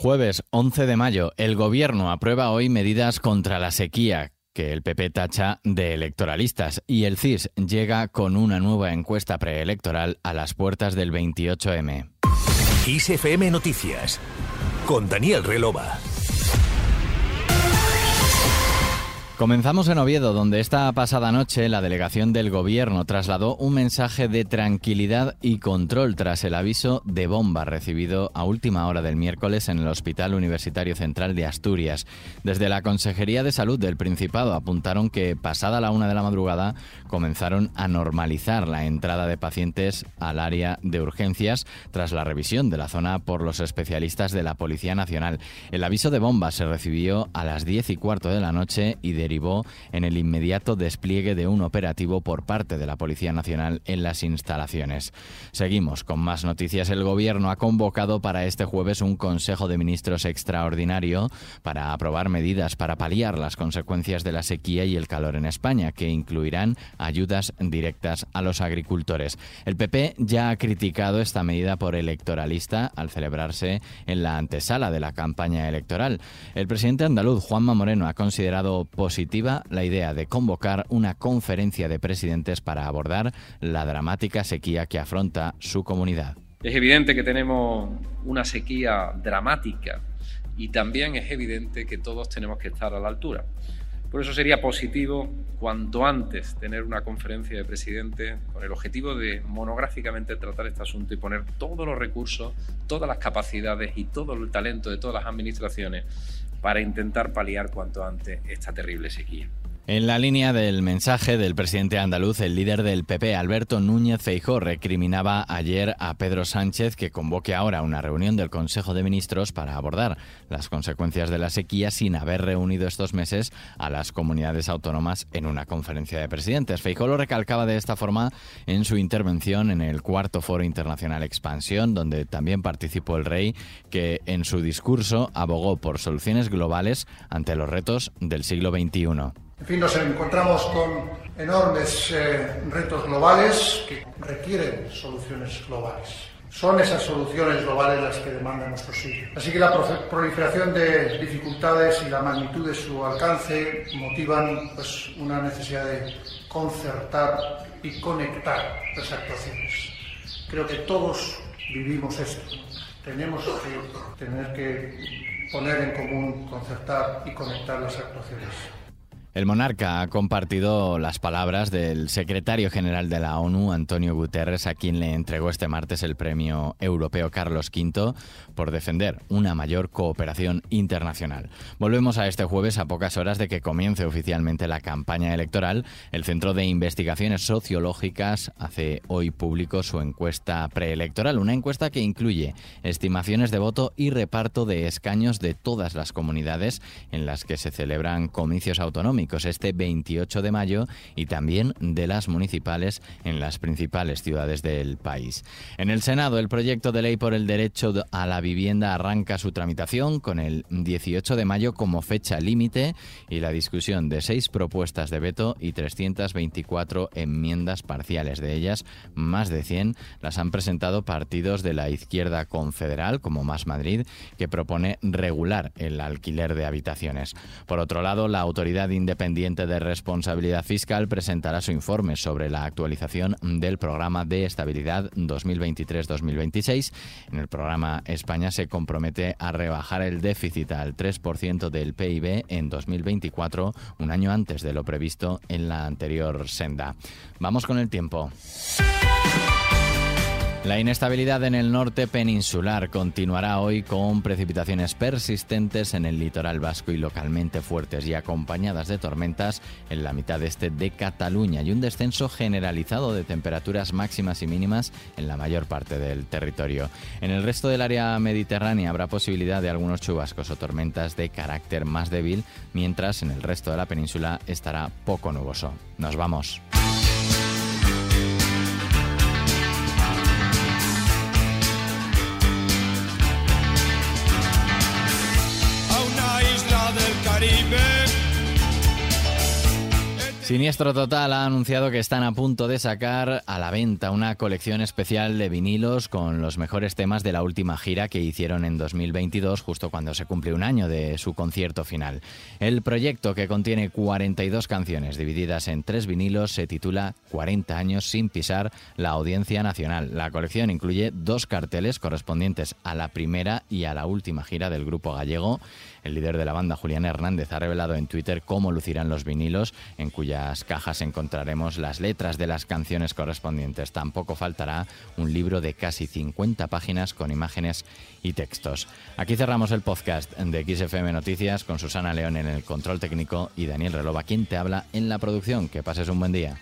Jueves 11 de mayo, el Gobierno aprueba hoy medidas contra la sequía que el PP tacha de electoralistas y el CIS llega con una nueva encuesta preelectoral a las puertas del 28M. ISFM Noticias con Daniel Relova. Comenzamos en Oviedo, donde esta pasada noche la delegación del gobierno trasladó un mensaje de tranquilidad y control tras el aviso de bomba recibido a última hora del miércoles en el Hospital Universitario Central de Asturias. Desde la Consejería de Salud del Principado apuntaron que pasada la una de la madrugada comenzaron a normalizar la entrada de pacientes al área de urgencias tras la revisión de la zona por los especialistas de la Policía Nacional. El aviso de bomba se recibió a las diez y cuarto de la noche y de derivó en el inmediato despliegue de un operativo por parte de la Policía Nacional en las instalaciones. Seguimos con más noticias. El Gobierno ha convocado para este jueves un Consejo de Ministros extraordinario para aprobar medidas para paliar las consecuencias de la sequía y el calor en España, que incluirán ayudas directas a los agricultores. El PP ya ha criticado esta medida por electoralista al celebrarse en la antesala de la campaña electoral. El presidente andaluz, Juanma Moreno, ha considerado la idea de convocar una conferencia de presidentes para abordar la dramática sequía que afronta su comunidad. Es evidente que tenemos una sequía dramática y también es evidente que todos tenemos que estar a la altura. Por eso sería positivo cuanto antes tener una conferencia de presidentes con el objetivo de monográficamente tratar este asunto y poner todos los recursos, todas las capacidades y todo el talento de todas las administraciones para intentar paliar cuanto antes esta terrible sequía. En la línea del mensaje del presidente andaluz, el líder del PP, Alberto Núñez Feijó, recriminaba ayer a Pedro Sánchez que convoque ahora una reunión del Consejo de Ministros para abordar las consecuencias de la sequía sin haber reunido estos meses a las comunidades autónomas en una conferencia de presidentes. Feijó lo recalcaba de esta forma en su intervención en el cuarto Foro Internacional Expansión, donde también participó el rey, que en su discurso abogó por soluciones globales ante los retos del siglo XXI. En fin, nos encontramos con enormes eh, retos globales que requieren soluciones globales. Son esas soluciones globales las que demandan nuestro siglo. Así que la proliferación de dificultades y la magnitud de su alcance motivan pues, una necesidad de concertar y conectar las actuaciones. Creo que todos vivimos esto. Tenemos que tener que poner en común, concertar y conectar las actuaciones. El monarca ha compartido las palabras del secretario general de la ONU, Antonio Guterres, a quien le entregó este martes el premio europeo Carlos V por defender una mayor cooperación internacional. Volvemos a este jueves a pocas horas de que comience oficialmente la campaña electoral. El Centro de Investigaciones Sociológicas hace hoy público su encuesta preelectoral, una encuesta que incluye estimaciones de voto y reparto de escaños de todas las comunidades en las que se celebran comicios autonómicos este 28 de mayo y también de las municipales en las principales ciudades del país. En el Senado, el proyecto de ley por el derecho a la vivienda arranca su tramitación con el 18 de mayo como fecha límite y la discusión de seis propuestas de veto y 324 enmiendas parciales. De ellas, más de 100 las han presentado partidos de la izquierda confederal, como Más Madrid, que propone regular el alquiler de habitaciones. Por otro lado, la Autoridad Independiente Independiente de Responsabilidad Fiscal presentará su informe sobre la actualización del Programa de Estabilidad 2023-2026. En el programa España se compromete a rebajar el déficit al 3% del PIB en 2024, un año antes de lo previsto en la anterior senda. Vamos con el tiempo. La inestabilidad en el norte peninsular continuará hoy con precipitaciones persistentes en el litoral vasco y localmente fuertes y acompañadas de tormentas en la mitad este de Cataluña y un descenso generalizado de temperaturas máximas y mínimas en la mayor parte del territorio. En el resto del área mediterránea habrá posibilidad de algunos chubascos o tormentas de carácter más débil, mientras en el resto de la península estará poco nuboso. Nos vamos. Siniestro Total ha anunciado que están a punto de sacar a la venta una colección especial de vinilos con los mejores temas de la última gira que hicieron en 2022, justo cuando se cumple un año de su concierto final. El proyecto, que contiene 42 canciones divididas en tres vinilos, se titula 40 años sin pisar la audiencia nacional. La colección incluye dos carteles correspondientes a la primera y a la última gira del grupo gallego. El líder de la banda, Julián Hernández, ha revelado en Twitter cómo lucirán los vinilos, en cuyas cajas encontraremos las letras de las canciones correspondientes. Tampoco faltará un libro de casi 50 páginas con imágenes y textos. Aquí cerramos el podcast de XFM Noticias con Susana León en el control técnico y Daniel Relova, quien te habla en la producción. Que pases un buen día.